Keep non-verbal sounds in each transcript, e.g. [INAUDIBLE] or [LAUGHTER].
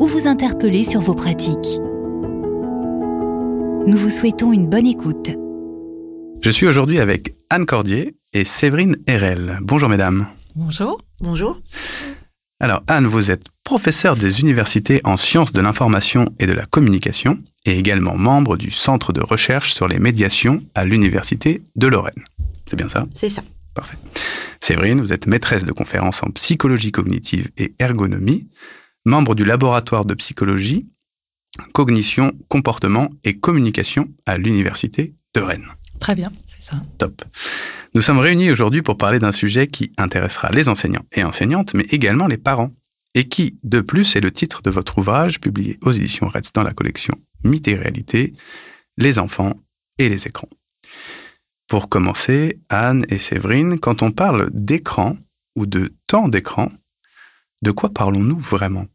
ou vous interpeller sur vos pratiques. Nous vous souhaitons une bonne écoute. Je suis aujourd'hui avec Anne Cordier et Séverine Herel. Bonjour mesdames. Bonjour. Bonjour. Alors Anne, vous êtes professeure des universités en sciences de l'information et de la communication et également membre du Centre de recherche sur les médiations à l'Université de Lorraine. C'est bien ça? C'est ça. Parfait. Séverine, vous êtes maîtresse de conférences en psychologie cognitive et ergonomie, membre du laboratoire de psychologie, cognition, comportement et communication à l'Université de Rennes. Très bien, c'est ça. Top. Nous sommes réunis aujourd'hui pour parler d'un sujet qui intéressera les enseignants et enseignantes, mais également les parents, et qui, de plus, est le titre de votre ouvrage publié aux éditions Reds dans la collection Mythes et réalité, les enfants et les écrans. Pour commencer, Anne et Séverine, quand on parle d'écran ou de temps d'écran, de quoi parlons-nous vraiment?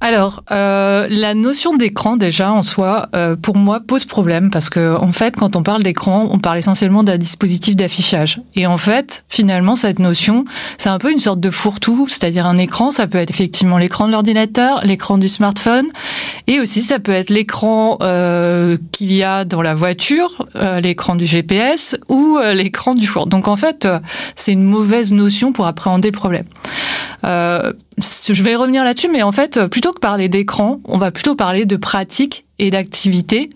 Alors, euh, la notion d'écran déjà en soi, euh, pour moi, pose problème parce que en fait, quand on parle d'écran, on parle essentiellement d'un dispositif d'affichage. Et en fait, finalement, cette notion, c'est un peu une sorte de fourre-tout, c'est-à-dire un écran, ça peut être effectivement l'écran de l'ordinateur, l'écran du smartphone, et aussi ça peut être l'écran euh, qu'il y a dans la voiture, euh, l'écran du GPS ou euh, l'écran du four. Donc en fait, euh, c'est une mauvaise notion pour appréhender le problème. Je vais revenir là-dessus, mais en fait, plutôt que parler d'écran, on va plutôt parler de pratiques et d'activités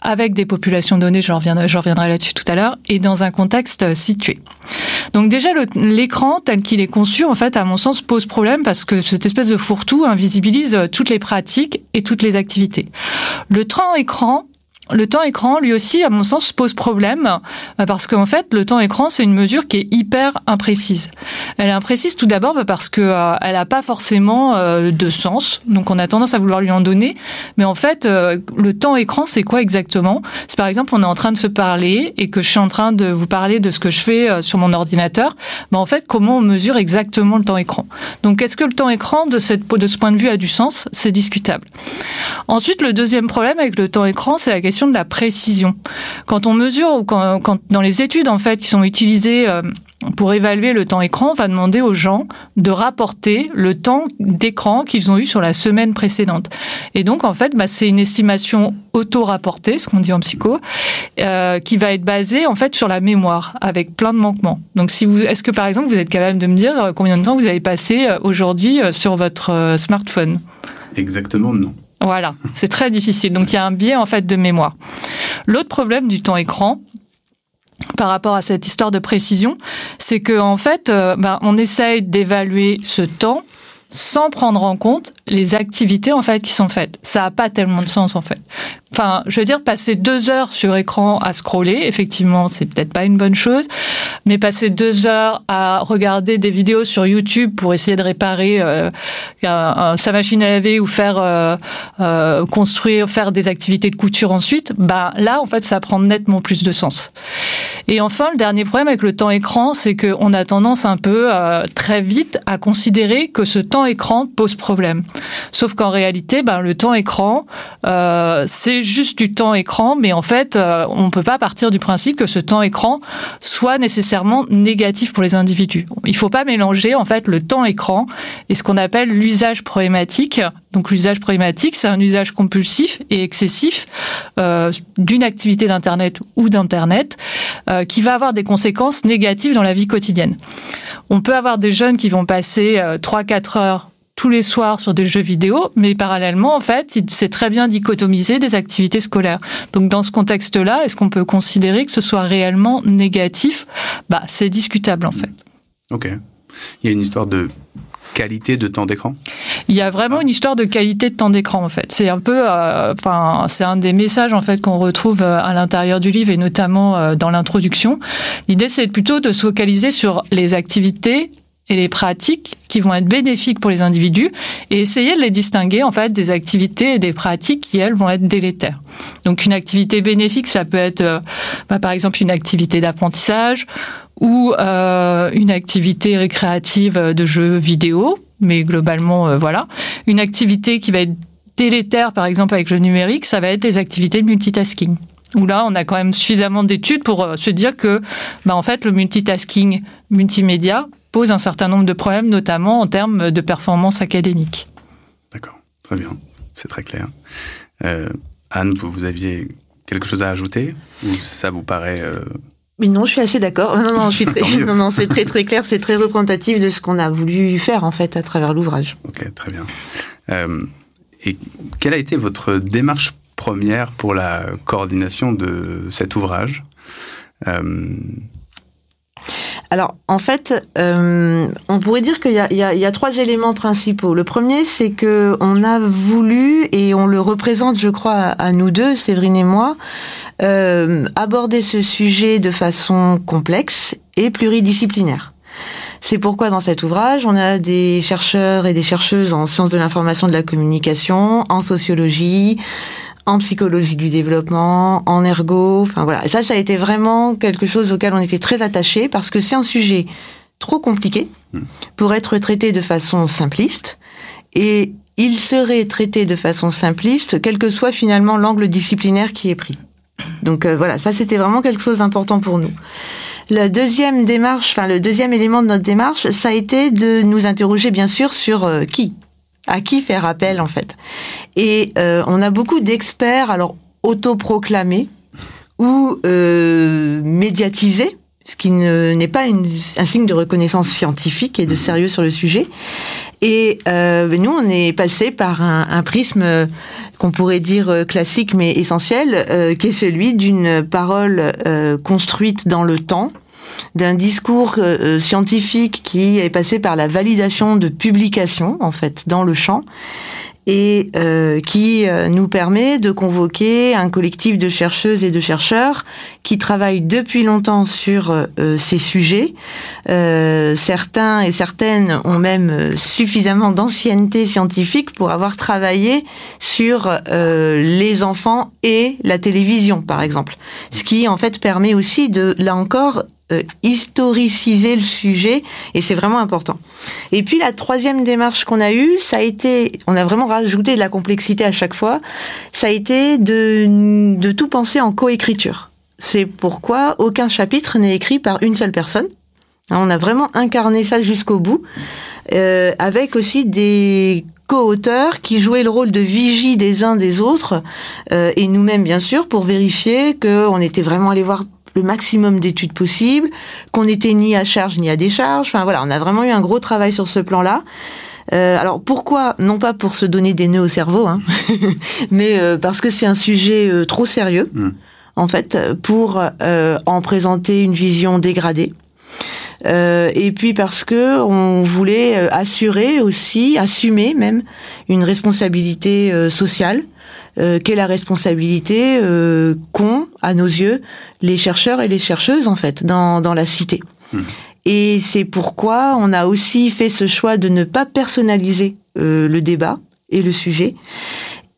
avec des populations données, je reviendrai, là-dessus tout à l'heure, et dans un contexte situé. Donc déjà, l'écran tel qu'il est conçu, en fait, à mon sens, pose problème parce que cette espèce de fourre-tout invisibilise toutes les pratiques et toutes les activités. Le temps écran, le temps écran, lui aussi, à mon sens, pose problème euh, parce qu'en fait, le temps écran, c'est une mesure qui est hyper imprécise. Elle est imprécise tout d'abord bah, parce que euh, elle n'a pas forcément euh, de sens, donc on a tendance à vouloir lui en donner. Mais en fait, le temps écran, c'est quoi exactement? C'est par exemple, on est en train de se parler et que je suis en train de vous parler de ce que je fais sur mon ordinateur. Bah, en fait, comment on mesure exactement le temps écran? Donc, est-ce que le temps écran, de, de ce point de vue, a du sens? C'est discutable. Ensuite, le deuxième problème avec le temps écran, c'est la question de la précision. Quand on mesure ou quand, dans les études en fait qui sont utilisées euh, pour évaluer le temps écran, on va demander aux gens de rapporter le temps d'écran qu'ils ont eu sur la semaine précédente. Et donc, en fait, bah, c'est une estimation auto-rapportée, ce qu'on dit en psycho, euh, qui va être basée en fait sur la mémoire, avec plein de manquements. Donc, si vous, est-ce que par exemple, vous êtes capable de me dire euh, combien de temps vous avez passé aujourd'hui sur votre smartphone? Exactement, non. Voilà, c'est très difficile. Donc il y a un biais en fait de mémoire. L'autre problème du temps écran, par rapport à cette histoire de précision, c'est que en fait, euh, ben, on essaye d'évaluer ce temps sans prendre en compte les activités en fait qui sont faites. Ça n'a pas tellement de sens en fait. Enfin, je veux dire, passer deux heures sur écran à scroller, effectivement, c'est peut-être pas une bonne chose, mais passer deux heures à regarder des vidéos sur YouTube pour essayer de réparer euh, sa machine à laver ou faire euh, euh, construire, faire des activités de couture ensuite, bah là, en fait, ça prend nettement plus de sens. Et enfin, le dernier problème avec le temps écran, c'est qu'on a tendance un peu très vite à considérer que ce temps écran pose problème. Sauf qu'en réalité, ben, le temps écran, euh, juste du temps écran, mais en fait, euh, on peut pas partir du principe que ce temps écran soit nécessairement négatif pour les individus. Il faut pas mélanger en fait le temps écran et ce qu'on appelle l'usage problématique. Donc l'usage problématique, c'est un usage compulsif et excessif euh, d'une activité d'internet ou d'internet euh, qui va avoir des conséquences négatives dans la vie quotidienne. On peut avoir des jeunes qui vont passer 3-4 heures tous les soirs sur des jeux vidéo, mais parallèlement, en fait, c'est très bien dichotomiser des activités scolaires. Donc, dans ce contexte-là, est-ce qu'on peut considérer que ce soit réellement négatif? Bah, c'est discutable, en fait. Ok. Il y a une histoire de qualité de temps d'écran? Il y a vraiment une histoire de qualité de temps d'écran en fait. C'est un peu, euh, enfin, c'est un des messages en fait qu'on retrouve euh, à l'intérieur du livre et notamment euh, dans l'introduction. L'idée c'est plutôt de se focaliser sur les activités et les pratiques qui vont être bénéfiques pour les individus et essayer de les distinguer en fait des activités et des pratiques qui elles vont être délétères. Donc une activité bénéfique, ça peut être euh, bah, par exemple une activité d'apprentissage ou euh, une activité récréative de jeux vidéo, mais globalement euh, voilà, une activité qui va être délétère par exemple avec le numérique, ça va être des activités de multitasking où là, on a quand même suffisamment d'études pour se dire que, bah, en fait, le multitasking multimédia pose un certain nombre de problèmes, notamment en termes de performance académique. D'accord, très bien, c'est très clair. Euh, Anne, vous, vous, aviez quelque chose à ajouter ou ça vous paraît euh... Mais non, je suis assez d'accord. Non, non, je suis [LAUGHS] très, non, non, c'est très très clair, c'est très représentatif de ce qu'on a voulu faire en fait à travers l'ouvrage. Ok, très bien. Euh, et quelle a été votre démarche première pour la coordination de cet ouvrage? Euh, alors, en fait, euh, on pourrait dire qu'il y, y, y a, trois éléments principaux. Le premier, c'est que on a voulu et on le représente, je crois, à nous deux, Séverine et moi, euh, aborder ce sujet de façon complexe et pluridisciplinaire. C'est pourquoi dans cet ouvrage, on a des chercheurs et des chercheuses en sciences de l'information de la communication, en sociologie, en psychologie du développement, en ergo, enfin voilà. Ça, ça a été vraiment quelque chose auquel on était très attaché parce que c'est un sujet trop compliqué pour être traité de façon simpliste et il serait traité de façon simpliste quel que soit finalement l'angle disciplinaire qui est pris. Donc euh, voilà, ça c'était vraiment quelque chose d'important pour nous. La deuxième démarche, enfin le deuxième élément de notre démarche, ça a été de nous interroger bien sûr sur euh, qui? À qui faire appel en fait. Et euh, on a beaucoup d'experts, alors autoproclamés ou euh, médiatisés, ce qui n'est pas une, un signe de reconnaissance scientifique et de sérieux sur le sujet. Et euh, nous, on est passé par un, un prisme qu'on pourrait dire classique mais essentiel, qui est celui d'une parole construite dans le temps, d'un discours euh, scientifique qui est passé par la validation de publications en fait dans le champ et euh, qui euh, nous permet de convoquer un collectif de chercheuses et de chercheurs qui travaillent depuis longtemps sur euh, ces sujets. Euh, certains et certaines ont même suffisamment d'ancienneté scientifique pour avoir travaillé sur les enfants et la télévision, par exemple. Ce qui, en fait, permet aussi de, là encore, euh, historiciser le sujet et c'est vraiment important. Et puis la troisième démarche qu'on a eue, ça a été, on a vraiment rajouté de la complexité à chaque fois, ça a été de, de tout penser en coécriture. C'est pourquoi aucun chapitre n'est écrit par une seule personne. On a vraiment incarné ça jusqu'au bout, euh, avec aussi des co-auteurs qui jouaient le rôle de vigie des uns des autres, euh, et nous-mêmes bien sûr, pour vérifier qu'on était vraiment allé voir le maximum d'études possibles, qu'on n'était ni à charge ni à décharge. Enfin voilà, on a vraiment eu un gros travail sur ce plan-là. Euh, alors pourquoi? Non pas pour se donner des nœuds au cerveau, hein, [LAUGHS] mais euh, parce que c'est un sujet euh, trop sérieux, mm. en fait, pour en présenter une vision dégradée. Euh, et puis parce que on voulait assurer aussi, assumer même une responsabilité sociale euh, qu'est la responsabilité euh, qu'ont, à nos yeux, les chercheurs et les chercheuses, en fait, dans, dans la cité. Mmh. Et c'est pourquoi on a aussi fait ce choix de ne pas personnaliser euh, le débat et le sujet.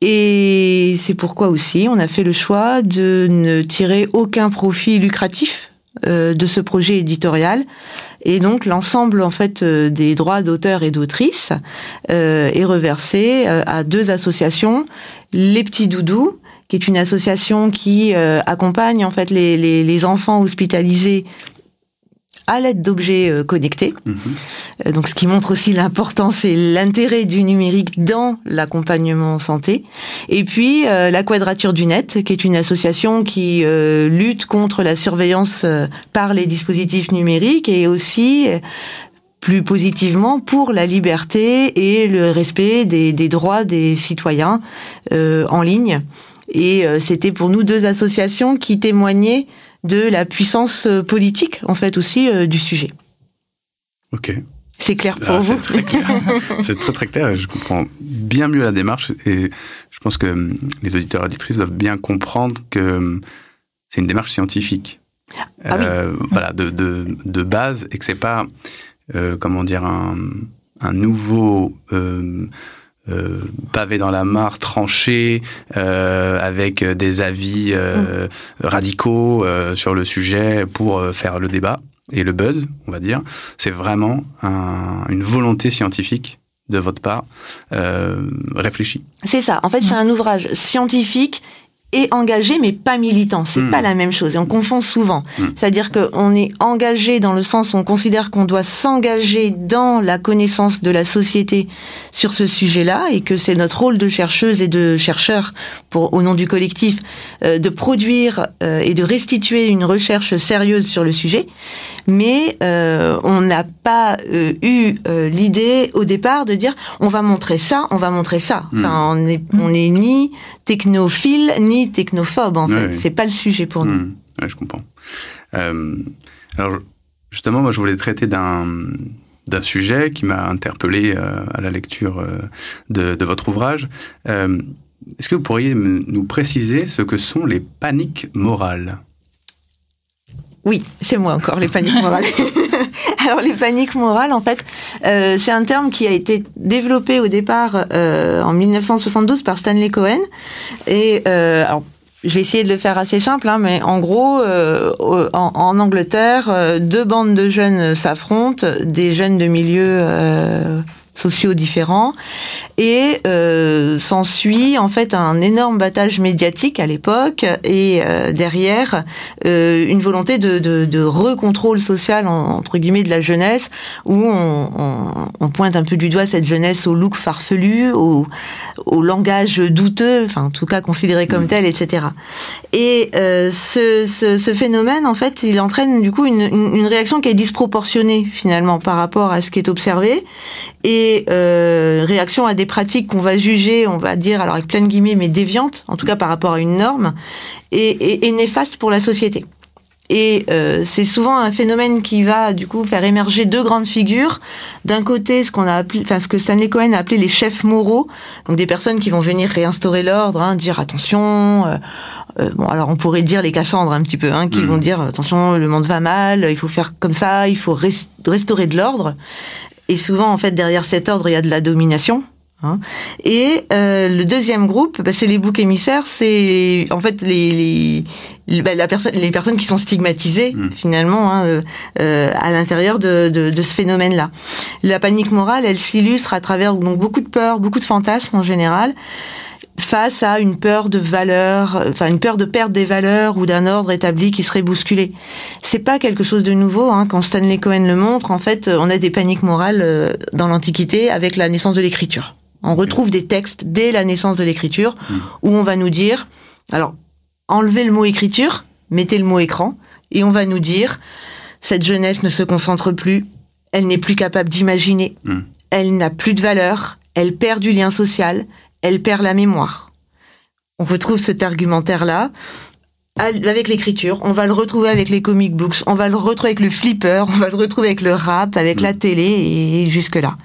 Et c'est pourquoi aussi on a fait le choix de ne tirer aucun profit lucratif euh, de ce projet éditorial. Et donc l'ensemble en fait euh, des droits d'auteur et d'autrice euh, est reversé à deux associations les Petits Doudous, qui est une association qui euh, accompagne en fait les, les, les, enfants hospitalisés à l'aide d'objets euh, connectés. Mmh. Euh, donc, ce qui montre aussi l'importance et l'intérêt du numérique dans l'accompagnement santé. Et puis, euh, la Quadrature du Net, qui est une association qui euh, lutte contre la surveillance par les dispositifs numériques et aussi plus positivement pour la liberté et le respect des, des droits des citoyens en ligne. Et c'était pour nous deux associations qui témoignaient de la puissance euh, politique, en fait, aussi euh, du sujet. Ok. C'est clair pour ah, vous C'est très [LAUGHS] très clair et je comprends bien mieux la démarche et je pense que hum, les auditeurs et auditrices doivent bien comprendre que hum, c'est une démarche scientifique. Ah oui. Voilà, de, de, de base et que c'est pas comment dire, un, un nouveau euh, pavé dans la mare, tranché, euh, avec des avis euh, radicaux sur le sujet pour faire le débat et le buzz, on va dire. C'est vraiment une volonté scientifique de votre part réfléchie. C'est ça. En fait, c'est un ouvrage scientifique et engagé, mais pas militant. C'est hmm. pas la même chose. Et on confond souvent. Hmm. C'est-à-dire qu'on est engagé dans le sens où on considère qu'on doit s'engager dans la connaissance de la société sur ce sujet-là et que c'est notre rôle de chercheuse et de chercheur pour, au nom du collectif, euh, de produire euh, et de restituer une recherche sérieuse sur le sujet mais euh, on n'a pas euh, eu euh, l'idée au départ de dire on va montrer ça, on va montrer ça. Hmm. Enfin, on est on est ni technophile ni technophobe en fait. C'est pas le sujet pour nous. Hmm. je comprends. alors justement, moi, je voulais traiter d'un d'un sujet qui m'a interpellé à la lecture de, de votre ouvrage. Est-ce que vous pourriez nous préciser ce que sont les paniques morales? Oui, c'est moi encore, les paniques [LAUGHS] morales. [LAUGHS] alors les paniques morales, en fait, euh, c'est un terme qui a été développé au départ euh, en 1972 par Stanley Cohen. Et euh, alors, je vais essayer de le faire assez simple, hein, mais en gros, en, en, Angleterre, deux bandes de jeunes s'affrontent, des jeunes de milieux sociaux différents. Et euh, s'ensuit en fait un énorme battage médiatique à l'époque et euh, derrière euh, une volonté de, de, de recontrôle social entre guillemets de la jeunesse où on, on, on, pointe un peu du doigt cette jeunesse au look farfelu, au, au langage douteux, enfin en tout cas considéré comme tel, etc. Et ce, ce, ce, phénomène en fait il entraîne du coup une, une réaction qui est disproportionnée finalement par rapport à ce qui est observé. Et euh, réaction à des pratiques qu'on va juger, on va dire, alors avec plein de guillemets, mais déviantes, en tout cas par rapport à une norme, et, et, et néfaste pour la société. Et euh, c'est souvent un phénomène qui va du coup faire émerger deux grandes figures. D'un côté, ce qu'on a appelé, enfin ce que Stanley Cohen a appelé les chefs moraux, donc des personnes qui vont venir réinstaurer l'ordre, hein, dire attention. Euh, euh, bon, alors on pourrait dire les Cassandres un petit peu, hein, qui mmh. vont dire attention, le monde va mal, il faut faire comme ça, il faut restaurer de l'ordre. Et souvent, en fait, derrière cet ordre, il y a de la domination. Hein. Et euh, le deuxième groupe, bah, c'est les boucs émissaires, c'est en fait les les, bah, la personne, les personnes qui sont stigmatisées mmh. finalement hein, euh, euh, à l'intérieur de, de, de, ce phénomène-là. La panique morale, elle s'illustre à travers donc beaucoup de peurs, beaucoup de fantasmes en général face à une peur de valeur, enfin une peur de perdre des valeurs ou d'un ordre établi qui serait bousculé. C'est pas quelque chose de nouveau. Hein. Quand Stanley Cohen le montre, en fait, on a des paniques morales euh, dans l'Antiquité avec la naissance de l'écriture. On retrouve des textes dès la naissance de l'écriture mmh. où on va nous dire, alors enlevez le mot écriture, mettez le mot écran, et on va nous dire cette jeunesse ne se concentre plus, elle n'est plus capable d'imaginer, mmh. elle n'a plus de valeur, elle perd du lien social, elle perd la mémoire. On retrouve cet argumentaire-là avec l'écriture, on va le retrouver avec les comic books, on va le retrouver avec le flipper, on va le retrouver avec le rap, avec la télé et jusque-là.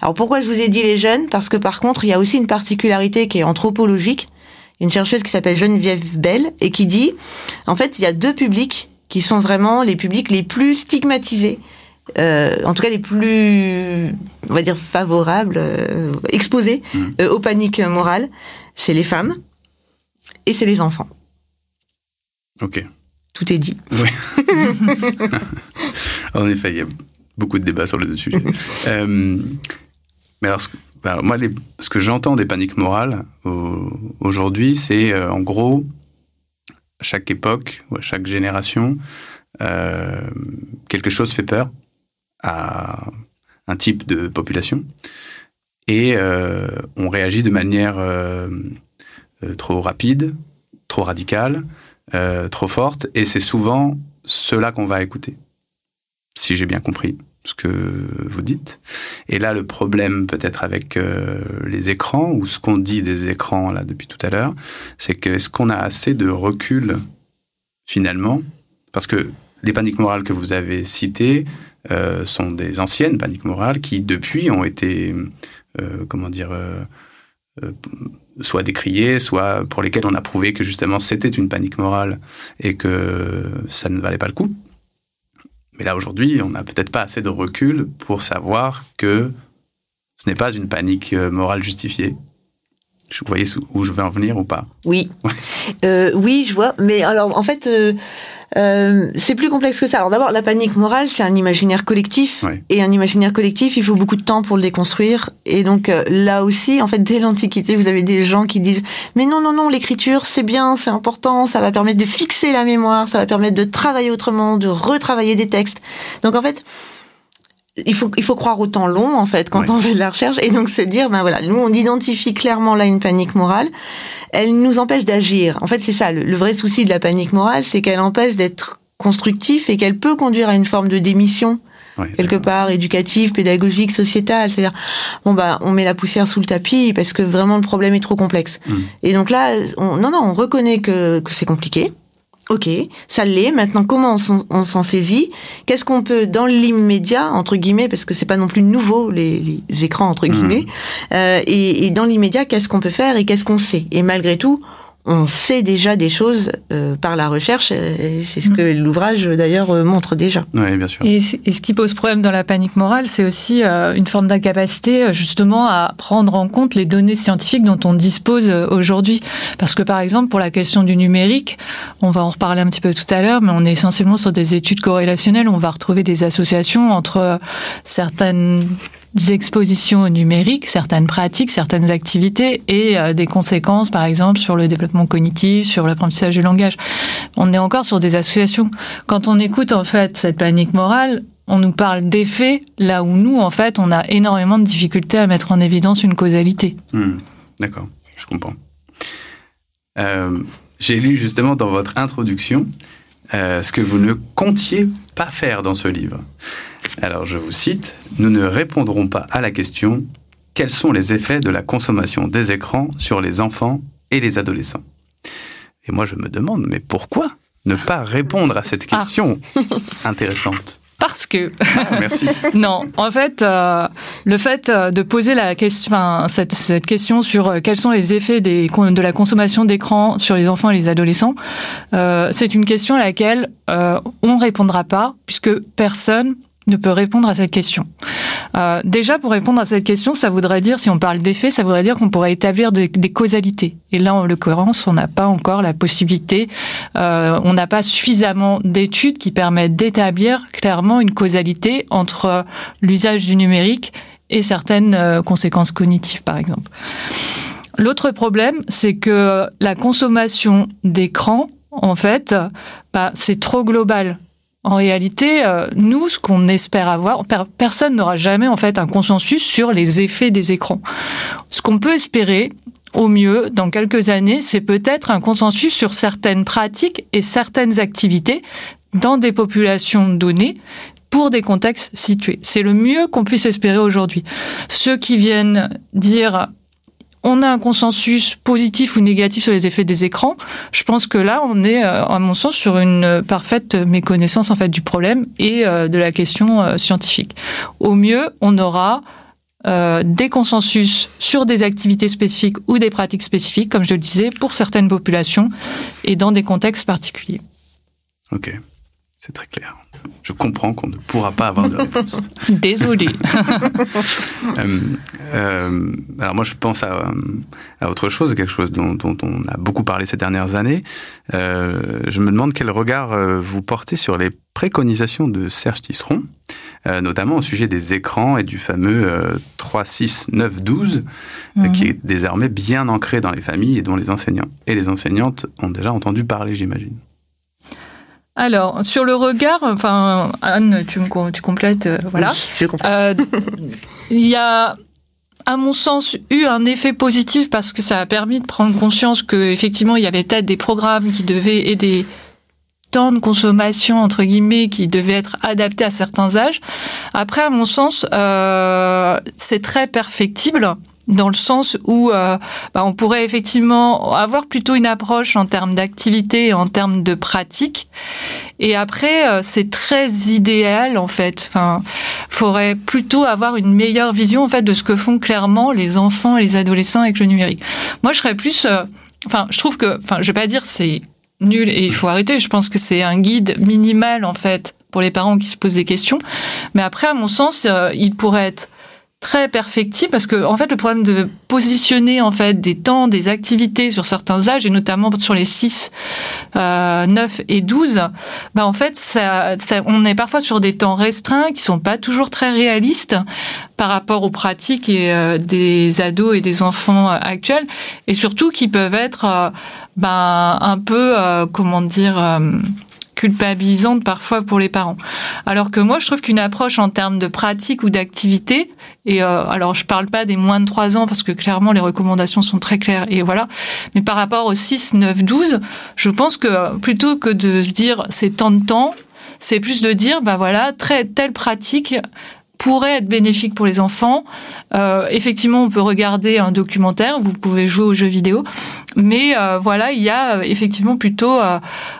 Alors pourquoi je vous ai dit les jeunes? Parce que par contre, il y a aussi une particularité qui est anthropologique. Une chercheuse qui s'appelle Geneviève Bell et qui dit, en fait, il y a deux publics qui sont vraiment les publics les plus stigmatisés euh, en tout cas les plus, on va dire, favorables, euh, exposés mmh. euh, aux paniques morales, c'est les femmes et c'est les enfants. Ok. Tout est dit. Oui. [LAUGHS] en effet, il y a beaucoup de débats sur les deux sujets. [LAUGHS] mais alors, ce, moi, ce que j'entends des paniques morales aujourd'hui, c'est en gros, à chaque époque ou à chaque génération, quelque chose fait peur à un type de population. Et euh, on réagit de manière euh, euh, trop rapide, trop radicale, trop forte. Et c'est souvent cela qu'on va écouter, si j'ai bien compris ce que vous dites. Et là, le problème peut-être avec les écrans ou ce qu'on dit des écrans là depuis tout à l'heure, c'est que est-ce qu'on a assez de recul finalement? Parce que les paniques morales que vous avez citées, euh, sont des anciennes paniques morales qui, depuis, ont été, euh, comment dire, euh, soit décriées, soit pour lesquelles on a prouvé que justement c'était une panique morale et que ça ne valait pas le coup. Mais là, aujourd'hui, on n'a peut-être pas assez de recul pour savoir que ce n'est pas une panique morale justifiée. Vous voyez où je veux en venir ou pas? Oui. Oui, je vois. Mais alors, en fait, euh, c'est plus complexe que ça. Alors d'abord, la panique morale, c'est un imaginaire collectif. Et un imaginaire collectif, il faut beaucoup de temps pour le déconstruire. Et donc euh, là aussi, en fait, dès l'Antiquité, vous avez des gens qui disent « Mais non, non, non, l'écriture, c'est bien, c'est important, ça va permettre de fixer la mémoire, ça va permettre de travailler autrement, de retravailler des textes. » Donc en fait il faut, il faut croire au temps long, en fait, quand on fait de la recherche, et donc se dire, ben voilà, nous, on identifie clairement là une panique morale, elle nous empêche d'agir. En fait, c'est ça, le, vrai souci de la panique morale, c'est qu'elle empêche d'être constructif et qu'elle peut conduire à une forme de démission. quelque part éducative, pédagogique, sociétale, c'est-à-dire bon bah on met la poussière sous le tapis parce que vraiment le problème est trop complexe. Hmm. Et donc là, on, non non, on reconnaît que, que c'est compliqué, Ok, ça l'est. Maintenant, comment on s'en saisit? Qu'est-ce qu'on peut, dans l'immédiat, entre guillemets, parce que c'est pas non plus nouveau les, écrans entre guillemets, mmh. euh, et, et, dans l'immédiat, qu'est-ce qu'on peut faire et qu'est-ce qu'on sait? Et malgré tout, on sait déjà des choses euh, par la recherche. C'est ce mm. que l'ouvrage d'ailleurs euh, montre déjà. Oui, bien sûr. Et, ce qui pose problème dans la panique morale, c'est aussi euh, une forme d'incapacité justement à prendre en compte les données scientifiques dont on dispose aujourd'hui. Parce que par exemple, pour la question du numérique, on va en reparler un petit peu tout à l'heure, mais on est essentiellement sur des études corrélationnelles. On va retrouver des associations entre certaines des expositions numériques, certaines pratiques, certaines activités et euh, des conséquences, par exemple, sur le développement cognitif, sur l'apprentissage du langage. On est encore sur des associations. Quand on écoute en fait cette panique morale, on nous parle d'effets là où nous, en fait, on a énormément de difficultés à mettre en évidence une causalité. Hmm. D'accord, je comprends. Euh, j'ai lu justement dans votre introduction euh, ce que vous ne comptiez pas faire dans ce livre. Alors je vous cite, nous ne répondrons pas à la question quels sont les effets de la consommation des écrans sur les enfants et les adolescents? Et moi je me demande, mais pourquoi ne pas répondre à cette ah. question intéressante? Parce que ah, merci. [LAUGHS] non, en fait, euh, le fait euh, de poser la question, enfin, cette, cette, question sur euh, quels sont les effets des, de la consommation d'écran sur les enfants et les adolescents, euh, c'est une question à laquelle euh, on répondra pas puisque personne ne peut répondre à cette question. Euh, déjà, pour répondre à cette question, ça voudrait dire, si on parle d'effets, ça voudrait dire qu'on pourrait établir des, causalités. Et là, en l'occurrence, on n'a pas encore la possibilité, euh, on n'a pas suffisamment d'études qui permettent d'établir clairement une causalité entre l'usage du numérique et certaines euh, conséquences cognitives, par exemple. L'autre problème, c'est que la consommation d'écran, en fait, bah, c'est trop global en réalité, euh, nous, ce qu'on espère avoir, personne n'aura jamais en fait un consensus sur les effets des écrans. Ce qu'on peut espérer, au mieux, dans quelques années, c'est peut-être un consensus sur certaines pratiques et certaines activités dans des populations données pour des contextes situés. C'est le mieux qu'on puisse espérer aujourd'hui. Ceux qui viennent dire on a un consensus positif ou négatif sur les effets des écrans, je pense que là, on est, euh, à mon sens, sur une parfaite méconnaissance en fait du problème et euh, de la question euh, scientifique. Au mieux, on aura des consensus sur des activités spécifiques ou des pratiques spécifiques, comme je le disais, pour certaines populations et dans des contextes particuliers. Ok, c'est très clair je comprends qu'on ne pourra pas avoir de [LAUGHS] réponse. Désolé. [LAUGHS] Euh, euh, alors moi, je pense à, autre chose, quelque chose dont, on a beaucoup parlé ces dernières années. Euh, je me demande quel regard vous portez sur les préconisations de Serge Tisseron, notamment au sujet des écrans et du fameux 3, 6, 9, 12, qui est désormais bien ancré dans les familles et dont les enseignants et les enseignantes ont déjà entendu parler, j'imagine. Alors, sur le regard, enfin, Anne, tu, me, tu complètes, euh, voilà. je euh, il y a, à mon sens, eu un effet positif parce que ça a permis de prendre conscience qu'effectivement, il y avait peut-être des programmes qui devaient aider temps de consommation entre guillemets qui devaient être adaptés à certains âges. Après, à mon sens, euh, c'est très perfectible dans le sens où euh, bah, on pourrait effectivement avoir plutôt une approche en termes d'activité, en termes de pratique. Et après, euh, c'est très idéal en fait. Enfin, faudrait plutôt avoir une meilleure vision en fait de ce que font clairement les enfants et les adolescents avec le numérique. Moi, je serais plus, euh, enfin, je trouve que, enfin, je vais pas dire c'est nul et il faut arrêter. Je pense que c'est un guide minimal en fait pour les parents qui se posent des questions. Mais après, à mon sens, euh, il pourrait être très perfectible parce que en fait le problème de positionner en fait des temps des activités sur certains âges et notamment sur les 6 euh, 9 et 12 bah en fait ça, on est parfois sur des temps restreints qui sont pas toujours très réalistes par rapport aux pratiques euh, des ados et des enfants euh, actuels et surtout qui peuvent être euh, ben un peu comment dire culpabilisante parfois pour les parents. Alors que moi, je trouve qu'une approche en termes de pratique ou d'activité, et euh, alors je parle pas des moins de 3 ans parce que clairement les recommandations sont très claires et voilà, mais par rapport aux 6, 9, 12, je pense que plutôt que de se dire c'est tant de temps, c'est plus de dire bah voilà, très, telle pratique pourrait être bénéfique pour les enfants. Euh, effectivement, on peut regarder un documentaire, vous pouvez jouer aux jeux vidéo, mais euh, voilà, il y a euh, effectivement plutôt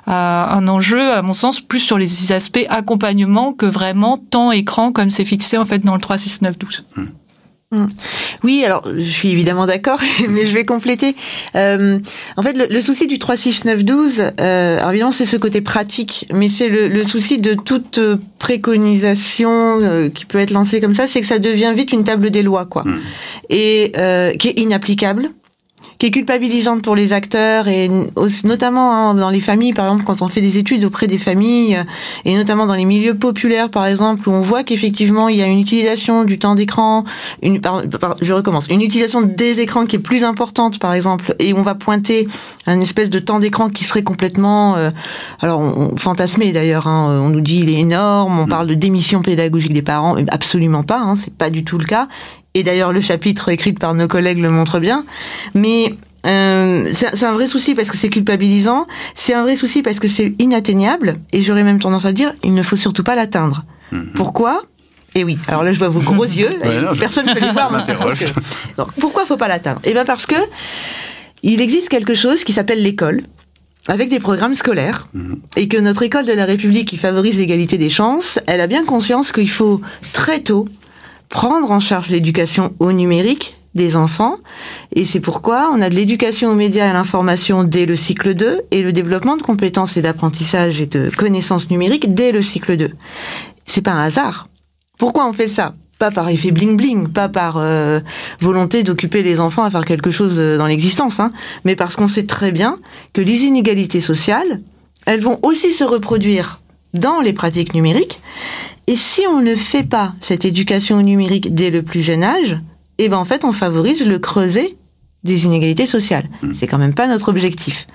un enjeu, à mon sens, plus sur les aspects accompagnement que vraiment temps écran comme c'est fixé en fait dans le 3, 6, 9, 12. Mm. Oui, alors je suis évidemment d'accord, [LAUGHS] mais je vais compléter. Euh, en fait, le, souci du 3, 6, 9, 12, euh, alors évidemment c'est ce côté pratique, mais c'est le, souci de toute préconisation euh, qui peut être lancée comme ça, c'est que ça devient vite une table des lois, quoi, mm. et euh, qui est inapplicable qui est culpabilisante pour les acteurs et notamment hein, dans les familles, par exemple, quand on fait des études auprès des familles euh, et notamment dans les milieux populaires, par exemple, où on voit qu'effectivement il y a une utilisation du temps d'écran, une, je recommence, une utilisation des écrans qui est plus importante, par exemple, et on va pointer un espèce de temps d'écran qui serait complètement, euh, alors on, fantasmé d'ailleurs, hein, on nous dit il est énorme, on mm. parle de démission pédagogique des parents, absolument pas, hein, c'est pas du tout le cas et d'ailleurs le chapitre écrit par nos collègues le montre bien, mais euh, c'est un vrai souci parce que c'est culpabilisant, c'est un vrai souci parce que c'est inatteignable, et j'aurais même tendance à dire, il ne faut surtout pas l'atteindre. Mhm. Pourquoi? Et eh oui, alors là je vois vos gros [LAUGHS] yeux, personne ne peut les voir. [LAUGHS] Donc, pourquoi faut pas l'atteindre? Eh bien parce que il existe quelque chose qui s'appelle l'école, avec des programmes scolaires, mhm. et que notre école de la République qui favorise l'égalité des chances, elle a bien conscience qu'il faut très tôt prendre en charge l'éducation au numérique des enfants. Et c'est pourquoi on a de l'éducation aux médias et à l'information dès le cycle 2 et le développement de compétences et d'apprentissage et de connaissances numériques dès le cycle 2. C'est pas un hasard. Pourquoi on fait ça? Pas par effet bling bling, pas par euh, volonté d'occuper les enfants à faire quelque chose euh, dans l'existence, hein, mais parce qu'on sait très bien que les inégalités sociales, elles vont aussi se reproduire dans les pratiques numériques et si on ne fait pas cette éducation numérique dès le plus jeune âge, eh ben en fait on favorise le creuset des inégalités sociales. Hmm. C'est quand même pas notre objectif.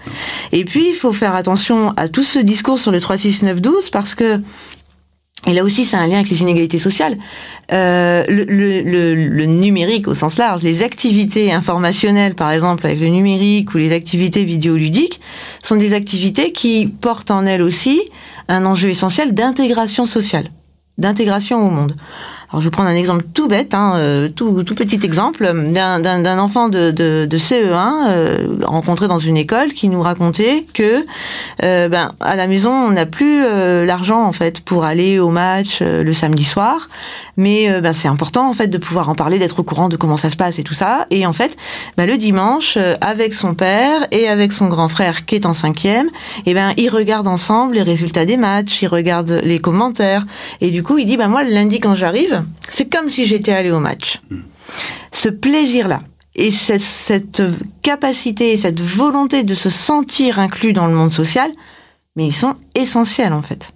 Et puis il faut faire attention à tout ce discours sur le 3 6 9 12 parce que et là aussi, c'est un lien avec les inégalités sociales. Euh, le, le, le, numérique au sens large, les activités informationnelles, par exemple, avec le numérique ou les activités vidéoludiques, sont des activités qui portent en elles aussi un enjeu essentiel d'intégration sociale d'intégration au monde. Alors je vais prendre un exemple tout bête, hein, euh, tout, tout, petit exemple d'un enfant de, de, de CE1 euh, rencontré dans une école qui nous racontait que euh, ben, à la maison on n'a plus l'argent en fait pour aller au match le samedi soir, mais ben, c'est important en fait de pouvoir en parler, d'être au courant de comment ça se passe et tout ça. Et en fait, ben, le dimanche avec son père et avec son grand frère qui est en cinquième, et eh ben ils regardent ensemble les résultats des matchs, ils regardent les commentaires et du coup il dit ben moi le lundi quand j'arrive c'est comme si j'étais allé au match. Ce plaisir-là et cette, capacité, cette volonté de se sentir inclus dans le monde social, mais ils sont essentiels en fait.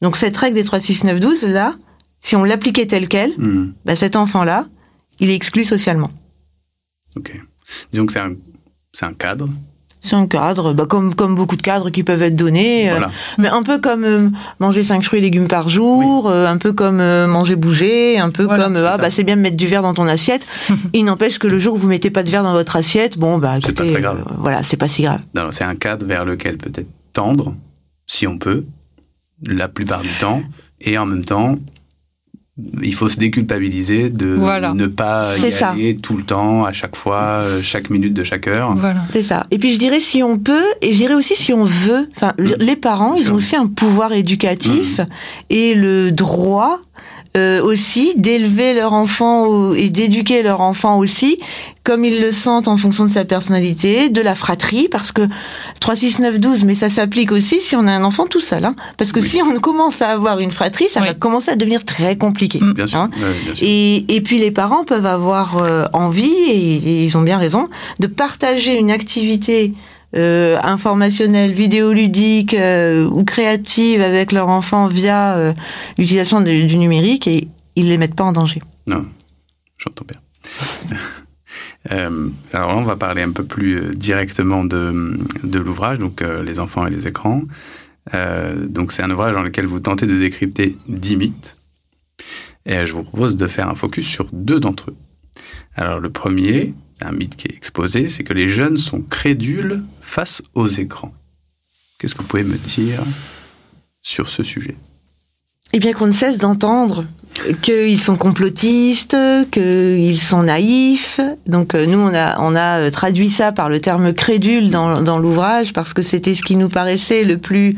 Donc cette règle des 3, 6, 9, 12, là, si on l'appliquait telle qu'elle, hmm. bah, cet enfant-là, il est exclu socialement. Ok. Disons que c'est un cadre c'est un cadre, bah, comme comme beaucoup de cadres qui peuvent être donnés, euh, mais un peu comme euh, manger cinq fruits et légumes par jour, euh, un peu comme manger bouger, un peu comme ah bah c'est bien de mettre du verre dans ton assiette. [LAUGHS] Il n'empêche que le jour où vous mettez pas de verre dans votre assiette, bon bah écoutez, voilà, c'est pas si grave. Non, c'est un cadre vers lequel peut-être tendre, si on peut, la plupart du temps, et en même temps il faut se déculpabiliser de ne pas y aller tout le temps, à chaque fois, euh, chaque minute de chaque heure. C'est ça. Et puis je dirais si on peut, et je dirais aussi si on veut. Enfin, mm. les parents, ils ont aussi un pouvoir éducatif mm. et le droit euh, aussi d'élever leur enfant et d'éduquer leur enfant aussi comme ils le sentent en fonction de sa personnalité, de la fratrie, parce que 3, 6, 9, 12, mais ça s'applique aussi si on a un enfant tout seul. Hein, parce que si on commence à avoir une fratrie, ça va commencer à devenir très compliqué. Bien sûr. hein. Bien sûr. Et, et puis les parents peuvent avoir euh, envie, et, et ils ont bien raison, de partager une activité euh, informationnelle, vidéoludique euh, ou créative avec leur enfant via euh, l'utilisation du numérique et ils les mettent pas en danger. Non, j'entends bien. [LAUGHS] Euh, alors là, on va parler un peu plus euh, directement de, de l'ouvrage, donc euh, les enfants et les écrans. Donc c'est un ouvrage dans lequel vous tentez de décrypter 10 mythes. Et je vous propose de faire un focus sur deux d'entre eux. Alors le premier, un mythe qui est exposé, c'est que les jeunes sont crédules face aux écrans. Qu'est-ce que vous pouvez me dire sur ce sujet? Eh bien qu'on ne cesse d'entendre qu'ils sont complotistes, qu'ils sont naïfs. Donc euh, nous, on a, on a euh, traduit ça par le terme crédule dans, dans l'ouvrage parce que c'était ce qui nous paraissait le plus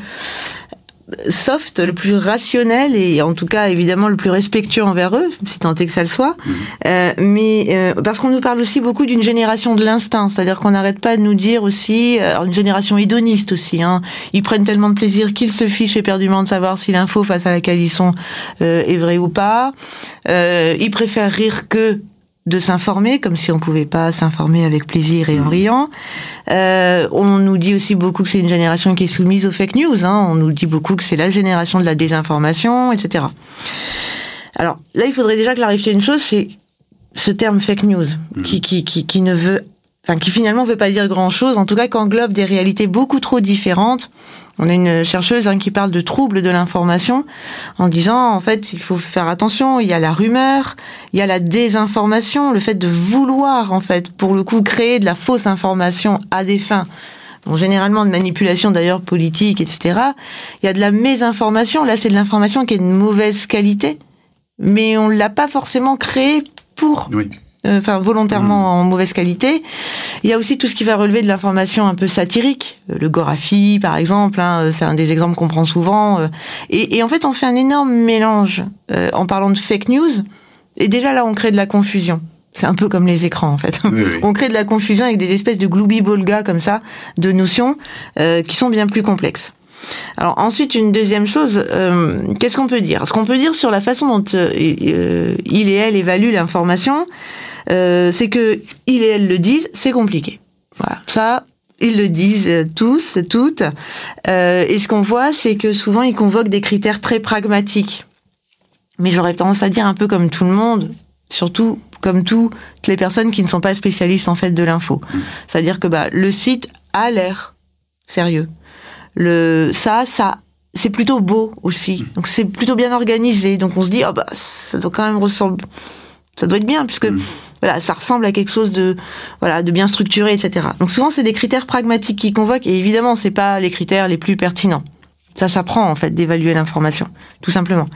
soft, le plus rationnel et en tout cas évidemment le plus respectueux envers eux, si tant est que ça le soit. Euh, mais euh, parce qu'on nous parle aussi beaucoup d'une génération de l'instinct, c'est-à-dire qu'on n'arrête pas de nous dire aussi euh, une génération hédoniste aussi. Hein. Ils prennent tellement de plaisir qu'ils se fichent éperdument de savoir si l'info face à laquelle ils sont euh, est vraie ou pas. Euh, ils préfèrent rire que de s'informer, comme si on pouvait pas s'informer avec plaisir et en riant. Euh, on nous dit aussi beaucoup que c'est une génération qui est soumise aux fake news. Hein. On nous dit beaucoup que c'est la génération de la désinformation, etc. Alors là, il faudrait déjà clarifier une chose, c'est ce terme fake news, qui, qui, qui, qui ne veut, enfin, qui finalement veut pas dire grand chose, en tout cas, qui englobe des réalités beaucoup trop différentes. On a une chercheuse hein, qui parle de troubles de l'information en disant en fait il faut faire attention, il y a la rumeur, il y a la désinformation, le fait de vouloir en fait pour le coup créer de la fausse information à des fins bon, généralement de manipulation d'ailleurs politique, etc. Il y a de la mésinformation, là c'est de l'information qui est de mauvaise qualité, mais on l'a pas forcément créée pour Oui. Euh, enfin volontairement en mauvaise qualité. Il y a aussi tout ce qui va relever de l'information un peu satirique, Euh, le Gorafi par exemple, hein, euh, c'est un des exemples qu'on prend souvent. Et, et en fait, on fait un énorme mélange euh, en parlant de fake news. Et déjà là, on crée de la confusion. C'est un peu comme les écrans en fait. Oui, oui. [LAUGHS] On crée de la confusion avec des espèces de gloubi-bolga comme ça, de notions euh, qui sont bien plus complexes. Alors ensuite, une deuxième chose, euh, qu'est-ce qu'on peut dire? Ce qu'on peut dire sur la façon dont euh, il et elle évaluent l'information, euh, c'est que il et elle le disent, c'est compliqué. Voilà, ça, ils le disent euh, tous, toutes. Euh, et ce qu'on voit, c'est que souvent, ils convoquent des critères très pragmatiques. Mais j'aurais tendance à dire un peu comme tout le monde, surtout comme toutes les personnes qui ne sont pas spécialistes en fait de l'info. C'est-à-dire que bah, le site a l'air sérieux. Le ça, ça, c'est plutôt beau aussi. Donc c'est plutôt bien organisé. Donc on se dit ah bah ça doit quand même ressembler, ça doit être bien puisque ça ressemble à quelque chose de voilà de bien structuré, etc. Donc souvent c'est des critères pragmatiques qui convoquent et évidemment c'est pas les critères les plus pertinents. Ça s'apprend en fait d'évaluer l'information, tout simplement.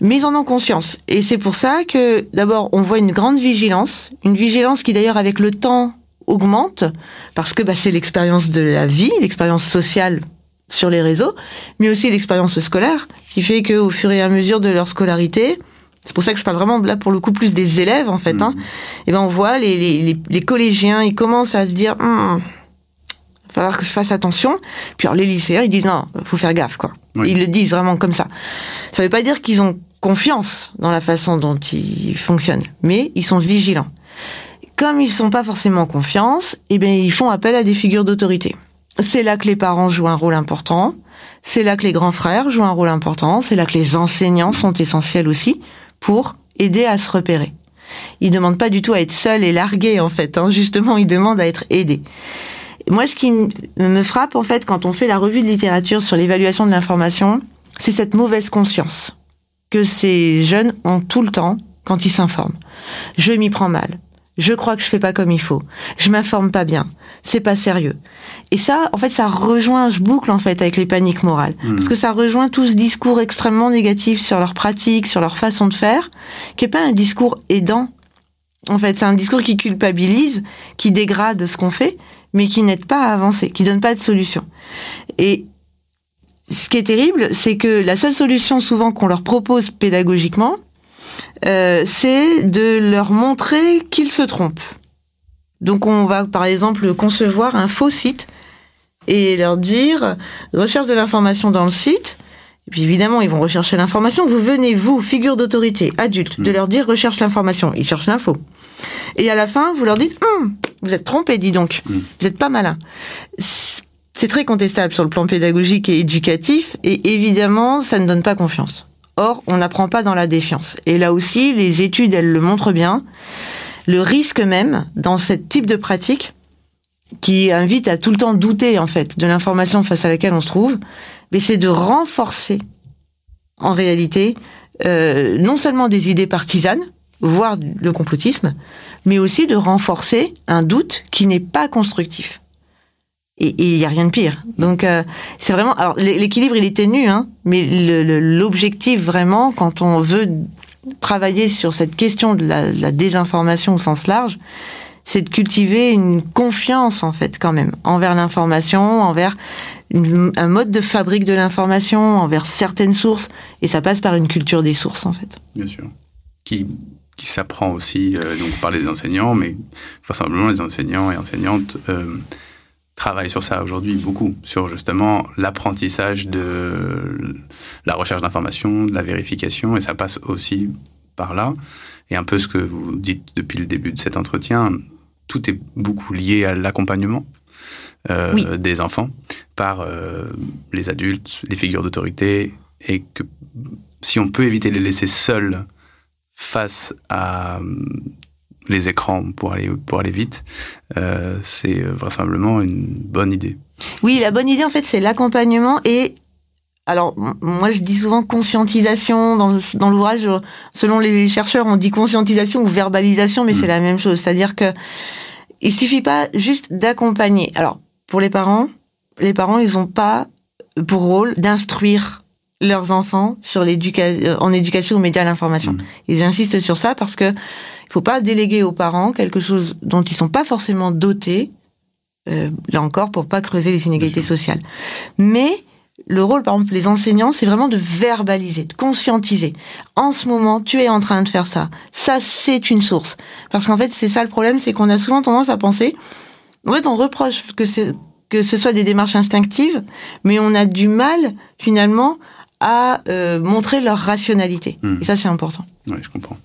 Mais ils en ont conscience. Et c'est pour ça que d'abord on voit une grande vigilance, une vigilance qui d'ailleurs avec le temps augmente, parce que bah, c'est l'expérience de la vie, l'expérience sociale sur les réseaux, mais aussi l'expérience scolaire, qui fait que au fur et à mesure de leur scolarité, c'est pour ça que je parle vraiment là pour le coup plus des élèves en fait, hein, et ben on voit les, les, les, les collégiens, ils commencent à se dire, Hum, va falloir que je fasse attention. Puis alors les lycéens, ils disent non, faut faire gaffe quoi. Oui. Ils le disent vraiment comme ça. Ça veut pas dire qu'ils ont confiance dans la façon dont ils fonctionnent, mais ils sont vigilants. Comme ils sont pas forcément confiance, eh bien ils font appel à des figures d'autorité. C'est là que les parents jouent un rôle important. C'est là que les grands frères jouent un rôle important. C'est là que les enseignants sont essentiels aussi pour aider à se repérer. Ils demandent pas du tout à être seuls et largués en fait. Hein. Justement, ils demandent à être aidés. Moi, ce qui me frappe en fait quand on fait la revue de littérature sur l'évaluation de l'information, c'est cette mauvaise conscience que ces jeunes ont tout le temps quand ils s'informent. Je m'y prends mal. Je crois que je fais pas comme il faut. Je m'informe pas bien. C'est pas sérieux. Et ça, en fait, ça rejoint, je boucle en fait avec les paniques morales, parce que ça rejoint tout ce discours extrêmement négatif sur leur pratique, sur leur façon de faire, qui est pas un discours aidant. En fait, c'est un discours qui culpabilise, qui dégrade ce qu'on fait, mais qui n'aide pas à avancer, qui donne pas de solution. Et ce qui est terrible, c'est que la seule solution souvent qu'on leur propose pédagogiquement, euh, c'est de leur montrer qu'ils se trompent. Donc on va par exemple concevoir un faux site et leur dire recherche de l'information dans le site. Et puis évidemment, ils vont rechercher l'information. Vous venez, vous, figure d'autorité, adulte, de leur dire recherche l'information. Ils cherchent l'info. Et à la fin, vous leur dites Hum, vous êtes trompé, dis donc. Vous n'êtes pas malin. C'est très contestable sur le plan pédagogique et éducatif, et évidemment, ça ne donne pas confiance. Or, on n'apprend pas dans la défiance. Et là aussi, les études, elles le montrent bien. Le risque même, dans ce type de pratique, qui invite à tout le temps douter, en fait, de l'information face à laquelle on se trouve, mais c'est de renforcer, en réalité, euh, non seulement des idées partisanes, voire le complotisme, mais aussi de renforcer un doute qui n'est pas constructif. Et il n'y a rien de pire. Donc euh, c'est vraiment. Alors l'équilibre il est ténu, hein, mais l'objectif vraiment, quand on veut travailler sur cette question de la, désinformation au sens large, c'est de cultiver une confiance en fait quand même envers l'information, envers un mode de fabrique de l'information, envers certaines sources, et ça passe par une culture des sources en fait. Bien sûr. Qui qui s'apprend aussi euh, donc par les enseignants, mais simplement les enseignants et enseignantes euh, travaillent sur ça aujourd'hui beaucoup, sur justement l'apprentissage de la recherche d'informations, de la vérification, et ça passe aussi par là. Et un peu ce que vous dites depuis le début de cet entretien, tout est beaucoup lié à l'accompagnement euh, des enfants par euh, les adultes, les figures d'autorité, et que si on peut éviter de les laisser seuls face à les écrans pour aller pour aller vite, euh, c'est vraisemblablement une bonne idée. Oui, la bonne idée en fait, c'est l'accompagnement et alors moi je dis souvent conscientisation dans, dans l'ouvrage. Selon les chercheurs, on dit conscientisation ou verbalisation, mais c'est mm. la même chose. C'est-à-dire que il suffit pas juste d'accompagner. Alors pour les parents, les parents ils ont pas pour rôle d'instruire leurs enfants sur l'éducation, en éducation aux médias à l'information. Mm. Ils insistent sur ça parce que il faut pas déléguer aux parents quelque chose dont ils sont pas forcément dotés, euh, là encore, pour pas creuser les inégalités sociales. Mais le rôle, par exemple, les enseignants, c'est vraiment de verbaliser, de conscientiser. En ce moment, tu es en train de faire ça. Ça, c'est une source. Parce qu'en fait, c'est ça le problème, c'est qu'on a souvent tendance à penser, en fait, on reproche que c'est que ce soit des démarches instinctives, mais on a du mal, finalement, à euh, montrer leur rationalité. Hmm. Et ça, c'est important. Oui, je comprends.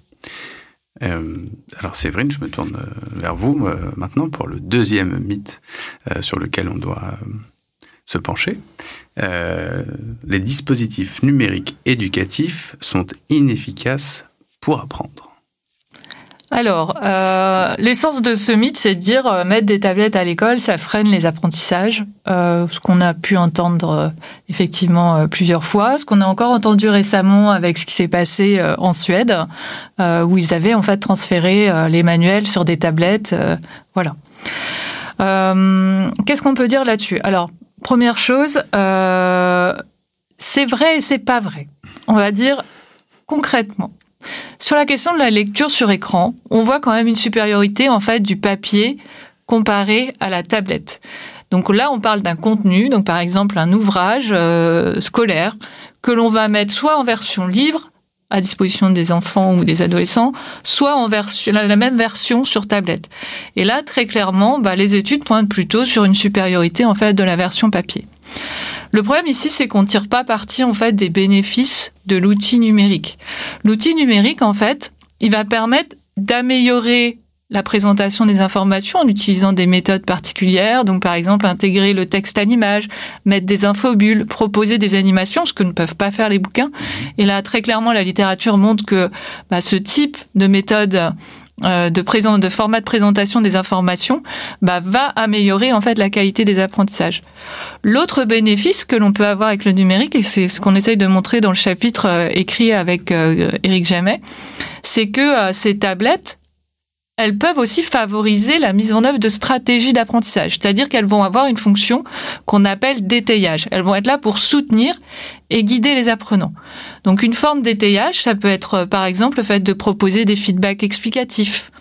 Euh, alors Séverine, je me tourne euh, vers vous euh, maintenant pour le deuxième mythe sur lequel on doit se pencher. les dispositifs numériques éducatifs sont inefficaces pour apprendre. Alors, euh, l'essence de ce mythe, c'est de dire euh, mettre des tablettes à l'école, ça freine les apprentissages. Euh, ce qu'on a pu entendre effectivement plusieurs fois, ce qu'on a encore entendu récemment avec ce qui s'est passé en Suède, où ils avaient en fait transféré les manuels sur des tablettes. voilà. Qu'est-ce qu'on peut dire là-dessus? Alors, première chose, c'est vrai et c'est pas vrai. On va dire concrètement. Sur la question de la lecture sur écran, on voit quand même une supériorité en fait du papier comparé à la tablette. Donc là, on parle d'un contenu, donc par exemple un ouvrage euh, scolaire que l'on va mettre soit en version livre à disposition des enfants ou des adolescents, soit en la même version sur tablette. Et là, très clairement, bah, les études pointent plutôt sur une supériorité en fait de la version papier. Le problème ici, c'est qu'on ne tire pas parti en fait des bénéfices de l'outil numérique. L'outil numérique, en fait, il va permettre d'améliorer la présentation des informations en utilisant des méthodes particulières, donc par exemple intégrer le texte à l'image, mettre des infobules, proposer des animations, ce que ne peuvent pas faire les bouquins. Et là, très clairement, la littérature montre que bah, ce type de méthode de, présent, de format de présentation des informations bah, va améliorer en fait la qualité des apprentissages. L'autre bénéfice que l'on peut avoir avec le numérique, et c'est ce qu'on essaye de montrer dans le chapitre euh, écrit avec euh, Éric Jamet, c'est que ces tablettes elles peuvent aussi favoriser la mise en œuvre de stratégies d'apprentissage, c'est-à-dire qu'elles vont avoir une fonction qu'on appelle d'étayage. Elles vont être là pour soutenir et guider les apprenants. Donc une forme d'étayage, ça peut être euh, par exemple le fait de proposer des feedbacks explicatifs,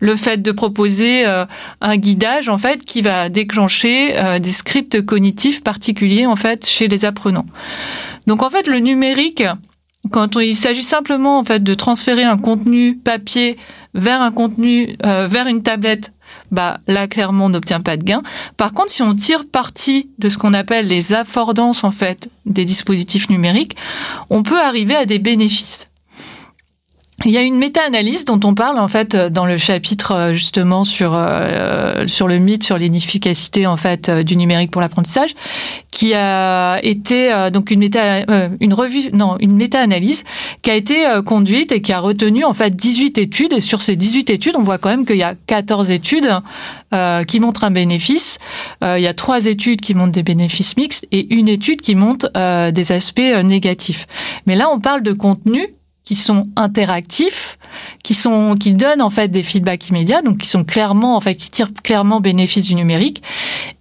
le fait de proposer euh, un guidage en fait qui va déclencher euh, des scripts cognitifs particuliers chez les apprenants. Donc en fait le numérique quand il s'agit simplement en fait de transférer un contenu papier vers un contenu, euh, vers une tablette bah là clairement on n'obtient pas de gain. Par contre, si on tire parti de ce qu'on appelle les affordances en fait des dispositifs numériques, on peut arriver à des bénéfices. Il y a une méta-analyse dont on parle en fait dans le chapitre euh, justement sur euh, sur le mythe sur l'inefficacité en fait euh, du numérique pour l'apprentissage, qui a été donc une méta une revue non une méta-analyse qui a été conduite et qui a retenu en fait 18 études et sur ces 18 études on voit quand même qu'il y a 14 études qui montrent un bénéfice, il y a trois études qui montrent des bénéfices mixtes et une étude qui montre des aspects négatifs. Mais là on parle de contenu qui sont interactifs, qui sont qui donnent en fait des feedbacks immédiats, donc qui sont clairement en fait qui tirent clairement bénéfice du numérique,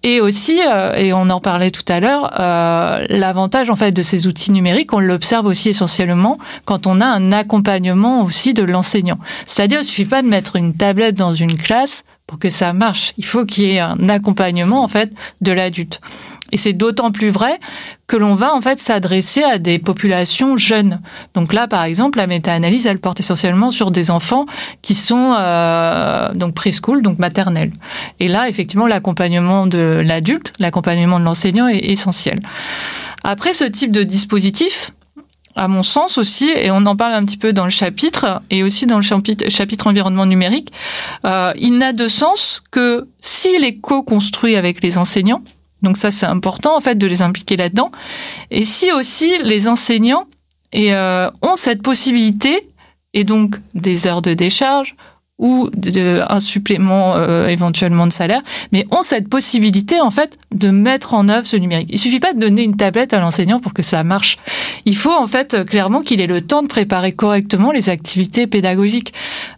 et aussi euh, et on en parlait tout à l'heure, euh, l'avantage en fait de ces outils numériques, on l'observe aussi essentiellement quand on a un accompagnement aussi de l'enseignant. C'est-à-dire, il suffit pas de mettre une tablette dans une classe pour que ça marche. Il faut qu'il y ait un accompagnement en fait de l'adulte. Et c'est d'autant plus vrai que l'on va en fait s'adresser à des populations jeunes. Donc là, par exemple, la méta-analyse, elle porte essentiellement sur des enfants qui sont euh, donc preschool, donc maternelle. Et là, effectivement, l'accompagnement de l'adulte, l'accompagnement de l'enseignant est essentiel. Après, ce type de dispositif, à mon sens aussi, et on en parle un petit peu dans le chapitre, et aussi dans le chapitre, environnement numérique, euh, il n'a de sens que s'il est co-construit avec les enseignants, donc ça, c'est important en fait de les impliquer là-dedans. Et si aussi les enseignants euh, ont cette possibilité, et donc des heures de décharge ou un supplément euh, éventuellement de salaire, mais ont cette possibilité en fait de mettre en œuvre ce numérique. Il suffit pas de donner une tablette à l'enseignant pour que ça marche. Il faut en fait clairement qu'il ait le temps de préparer correctement les activités pédagogiques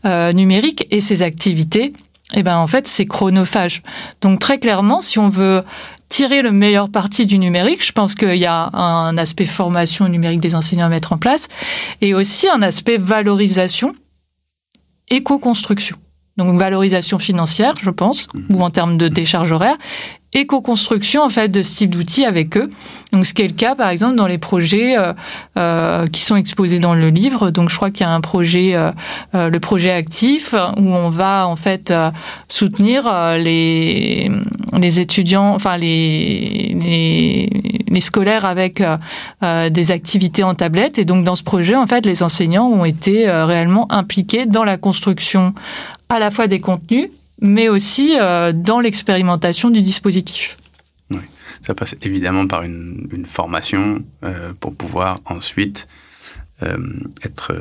euh, numériques et ces activités. Eh ben en fait c'est chronophage. Donc très clairement, si on veut tirer le meilleur parti du numérique. Je pense qu'il y a un aspect formation numérique des enseignants à mettre en place et aussi un aspect valorisation, éco-construction. Donc valorisation financière, je pense, ou en termes de décharge horaire, éco-construction en fait de ce type d'outils avec eux. Donc ce qui est le cas par exemple dans les projets euh, euh, qui sont exposés dans le livre. Donc je crois qu'il y a un projet, euh, euh le projet actif, où on va en fait euh, soutenir les les étudiants, enfin les les, les scolaires avec des activités en tablette. Et donc dans ce projet en fait les enseignants ont été réellement impliqués dans la construction à la fois des contenus mais aussi euh, dans l'expérimentation du dispositif. Oui, ça passe évidemment par une, une formation euh, pour pouvoir ensuite euh, être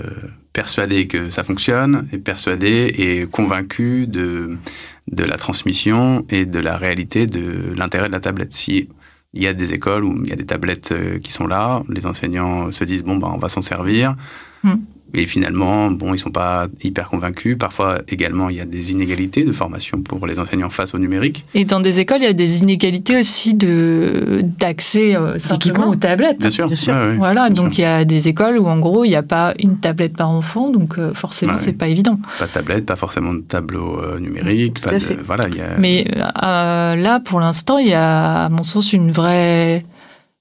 persuadé que ça fonctionne, et persuadé et convaincu de, de la transmission et de la réalité de l'intérêt de la tablette. Si il y a des écoles où il y a des tablettes qui sont là, les enseignants se disent bon ben on va s'en servir. Hmm. Et finalement, bon, ils sont pas hyper convaincus. Parfois, également, il y a des inégalités de formation pour les enseignants face au numérique. Et dans des écoles, il y a des inégalités aussi de d'accès euh, simplement aux tablettes. Bien sûr. Bien sûr. voilà, donc il y a des écoles où en gros, il n'y a pas une tablette par enfant, donc euh, forcément, c'est pas évident. Pas de tablette, pas forcément de tableau euh, numérique. Pas de, voilà, y a... Mais euh, là, pour l'instant, il y a, à mon sens, une vraie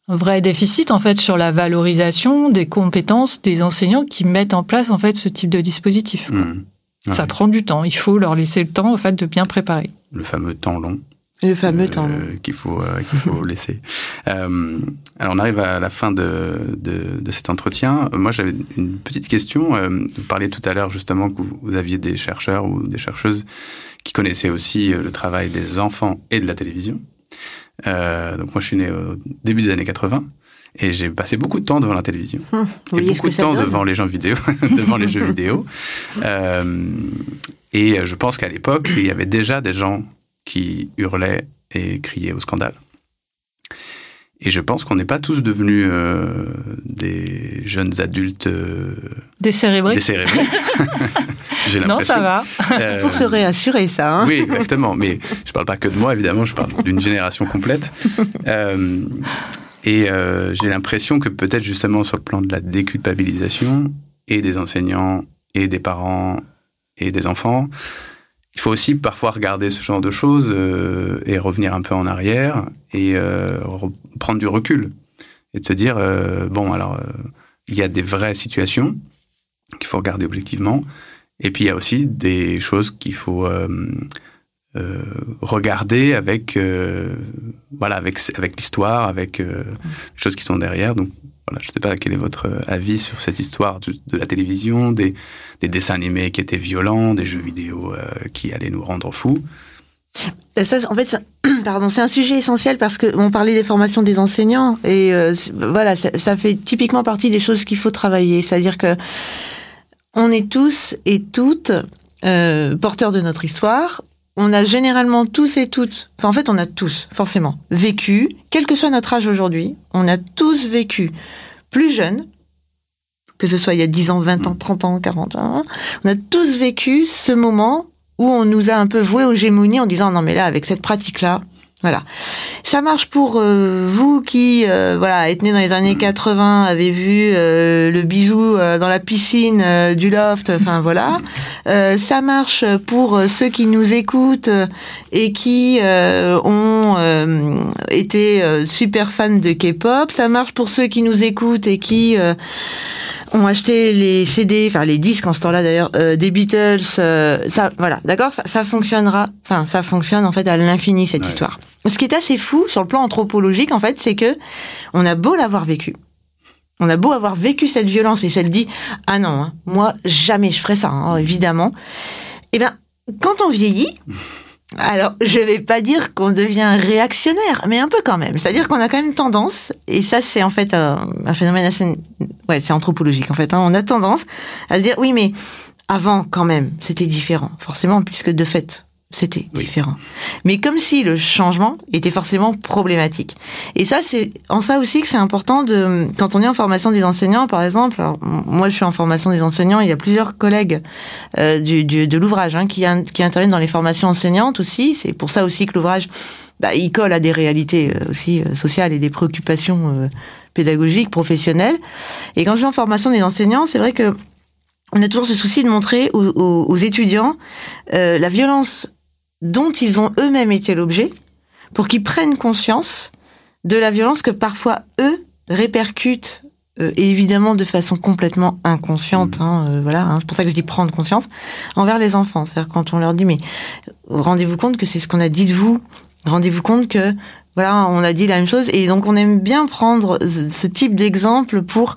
un vrai déficit en fait sur la valorisation des compétences des enseignants qui mettent en place en fait ce type de dispositif. Mmh. Ça prend du temps. Il faut leur laisser le temps en fait de bien préparer. Le fameux temps long. Le fameux temps long euh, qu'il faut euh, qu'il faut [LAUGHS] laisser. Euh, alors on arrive à la fin de, de, de cet entretien. Moi j'avais une petite question. Euh, vous parliez tout à l'heure justement que vous aviez des chercheurs ou des chercheuses qui connaissaient aussi le travail des enfants et de la télévision. Euh, donc moi, je suis né au début des années 80 et j'ai passé beaucoup de temps devant la télévision hum, et beaucoup de temps devant les jeux vidéo, [LAUGHS] devant les jeux vidéo. [LAUGHS] Euh, et je pense qu'à l'époque, il y avait déjà des gens qui hurlaient et criaient au scandale. Et je pense qu'on n'est pas tous devenus euh, des jeunes adultes euh, décérébrés. décérébrés. [LAUGHS] non, ça va. Euh, pour se réassurer, ça. Hein oui, exactement. Mais je ne parle pas que de moi, évidemment. Je parle d'une génération complète. Euh, et euh, j'ai l'impression que peut-être justement sur le plan de la déculpabilisation et des enseignants et des parents et des enfants, il faut aussi parfois regarder ce genre de choses euh, et revenir un peu en arrière et euh, prendre du recul et de se dire euh, bon alors il y a des vraies situations qu'il faut regarder objectivement et puis il y a aussi des choses qu'il faut regarder avec voilà avec avec l'histoire, avec les choses qui sont derrière. Donc je ne sais pas quel est votre avis sur cette histoire de, la télévision, des, des, dessins animés qui étaient violents, des jeux vidéo qui allaient nous rendre fous. Ça, en fait, [CLEARS THROAT] pardon, c'est un sujet essentiel parce que on parlait des formations des enseignants et voilà, ça, fait typiquement partie des choses qu'il faut travailler. C'est-à-dire que on est tous et toutes euh, porteurs de notre histoire. On a généralement tous et toutes, enfin en fait on a tous forcément vécu, quel que soit notre âge aujourd'hui, on a tous vécu plus jeune, que ce soit il y a 10 ans, 20 ans, 30 ans, 40 ans, on a tous vécu ce moment où on nous a un peu voué aux gémonies en disant non mais là avec cette pratique là voilà. Ça marche pour euh, vous qui, euh, voilà, êtes né dans les années 80, avez vu euh, le bisou dans la piscine du loft, enfin voilà. ça marche pour ceux qui nous écoutent et qui ont été super fans de K-pop. Ça marche pour ceux qui nous écoutent et qui ont acheté les CD, enfin les disques en ce temps-là d'ailleurs, euh, des Beatles, euh, ça, voilà, d'accord, ça, ça, fonctionnera, enfin ça fonctionne en fait à l'infini cette histoire. Ce qui est assez fou sur le plan anthropologique en fait, c'est que on a beau l'avoir vécu, on a beau avoir vécu cette violence et s'être dit ah non, hein, moi jamais je ferais ça, hein, évidemment. Eh bien, quand on vieillit, alors, je vais pas dire qu'on devient réactionnaire, mais un peu quand même. C'est-à-dire qu'on a quand même tendance, et ça c'est en fait un, phénomène assez, ouais, c'est anthropologique en fait. Hein, on a tendance à se dire oui, mais avant quand même, c'était différent, forcément, puisque de fait, c'était différent. Mais comme si le changement était forcément problématique. Et ça, c'est en ça aussi que c'est important de quand on est en formation des enseignants, par exemple. moi, je suis en formation des enseignants. Il y a plusieurs collègues euh, du, du, de l'ouvrage hein, qui, qui interviennent dans les formations enseignantes aussi. C'est pour ça aussi que l'ouvrage, bah, il colle à des réalités euh, aussi euh, sociales et des préoccupations pédagogiques, professionnelles. Et quand je suis en formation des enseignants, c'est vrai que on a toujours ce souci de montrer aux, aux, aux étudiants euh, la violence dont ils ont eux-mêmes été l'objet, pour qu'ils prennent conscience de la violence que parfois eux répercutent euh, et évidemment de façon complètement inconsciente, mmh. hein, euh, voilà, hein, c'est pour ça que je dis prendre conscience envers les enfants. C'est-à-dire quand on leur dit mais rendez-vous compte que c'est ce qu'on a dit de vous, rendez-vous compte que voilà, on a dit la même chose et donc on aime bien prendre ce type d'exemple pour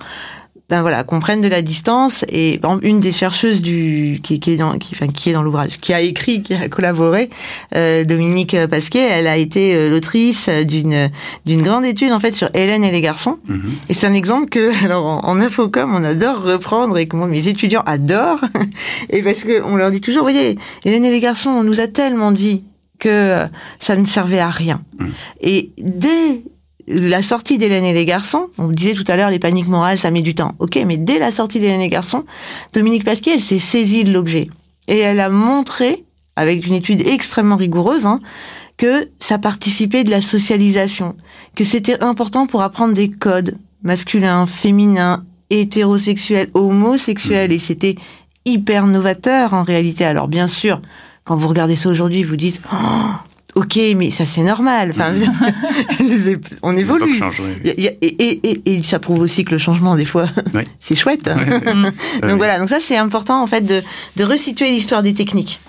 ben voilà, qu'on prenne de la distance. Et une des chercheuses du qui, qui est dans qui, enfin, qui est dans l'ouvrage, qui a écrit, qui a collaboré, euh, Dominique Pasquet, elle a été euh, l'autrice d'une d'une grande étude en fait sur Hélène et les garçons. Mm-hmm. Et c'est un exemple que [LAUGHS] alors en, en, infocom on adore reprendre et que moi mes étudiants adorent. [LAUGHS] et parce que on leur dit toujours, voyez, Hélène et les garçons, on nous a tellement dit que ça ne servait à rien. Mm. Et dès la sortie d'Hélène et les garçons, on disait tout à l'heure les paniques morales, ça met du temps. Ok, mais dès la sortie d'Hélène et les garçons, Dominique Pasquier, elle s'est saisie de l'objet. Et elle a montré, avec une étude extrêmement rigoureuse, hein, que ça participait de la socialisation, que c'était important pour apprendre des codes masculins, féminins, hétérosexuels, homosexuels, et c'était hyper novateur en réalité. Alors bien sûr, quand vous regardez ça aujourd'hui, vous dites oh, ok, mais ça c'est normal. Enfin, [LAUGHS] on évolue. et, ça prouve aussi que le changement, des fois, [LAUGHS] c'est chouette. [LAUGHS] donc voilà, donc ça c'est important en fait de, de resituer l'histoire des techniques,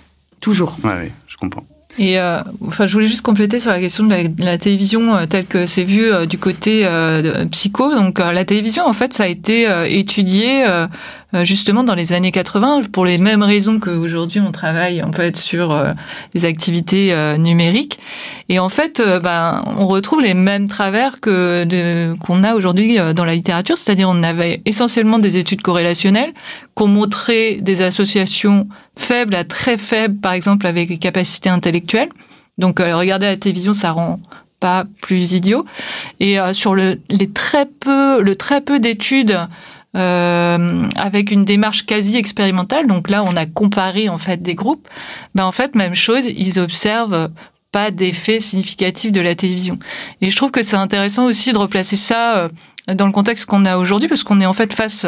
toujours. Oui, je comprends. Et euh, enfin, je voulais juste compléter sur la question de la, télévision euh, telle que c'est vu euh, du côté psycho. Donc, la télévision, en fait, ça a été étudié euh, justement dans les années 80 pour les mêmes raisons qu'aujourd'hui on travaille en fait sur euh, les activités euh, numériques. Et en fait ben on retrouve les mêmes travers que qu'on a aujourd'hui dans la littérature. C'est-à-dire on avait essentiellement des études corrélationnelles qu'on montrait des associations faibles à très faibles par exemple avec les capacités intellectuelles. Donc regarder la télévision ça rend pas plus idiot. Et sur le les très peu le très peu d'études euh, avec une démarche quasi expérimentale. Donc là, on a comparé en fait des groupes. Ben en fait, même chose, ils observent pas d'effet significatif de la télévision. Et je trouve que c'est intéressant aussi de replacer ça euh, dans le contexte qu'on a aujourd'hui, parce qu'on est en fait face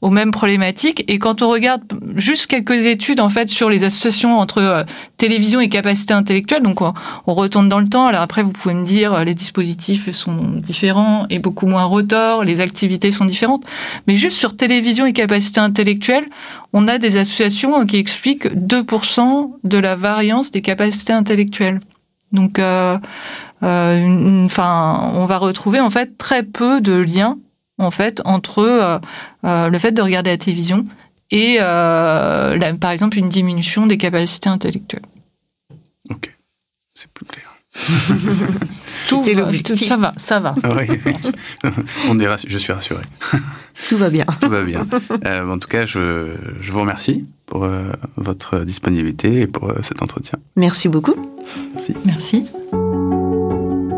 aux mêmes problématiques. Et quand on regarde juste quelques études en fait sur les associations entre euh, télévision et capacité intellectuelle, donc on, retourne dans le temps. Alors après, vous pouvez me dire euh, les dispositifs sont différents et beaucoup moins rotors, les activités sont différentes. Mais juste sur télévision et capacité intellectuelle, on a des associations qui expliquent 2% de la variance des capacités intellectuelles. Donc, euh, enfin, on va retrouver en fait très peu de liens en fait entre euh, euh, le fait de regarder la télévision et par exemple une diminution des capacités intellectuelles. Ok, c'est plus clair. tout, ça va, ça va. Ah oui, [LAUGHS] on est je suis rassuré. [LAUGHS] Tout va bien. Tout va bien. en tout cas, je, je vous remercie pour votre disponibilité et pour cet entretien. Merci beaucoup. Merci. Merci.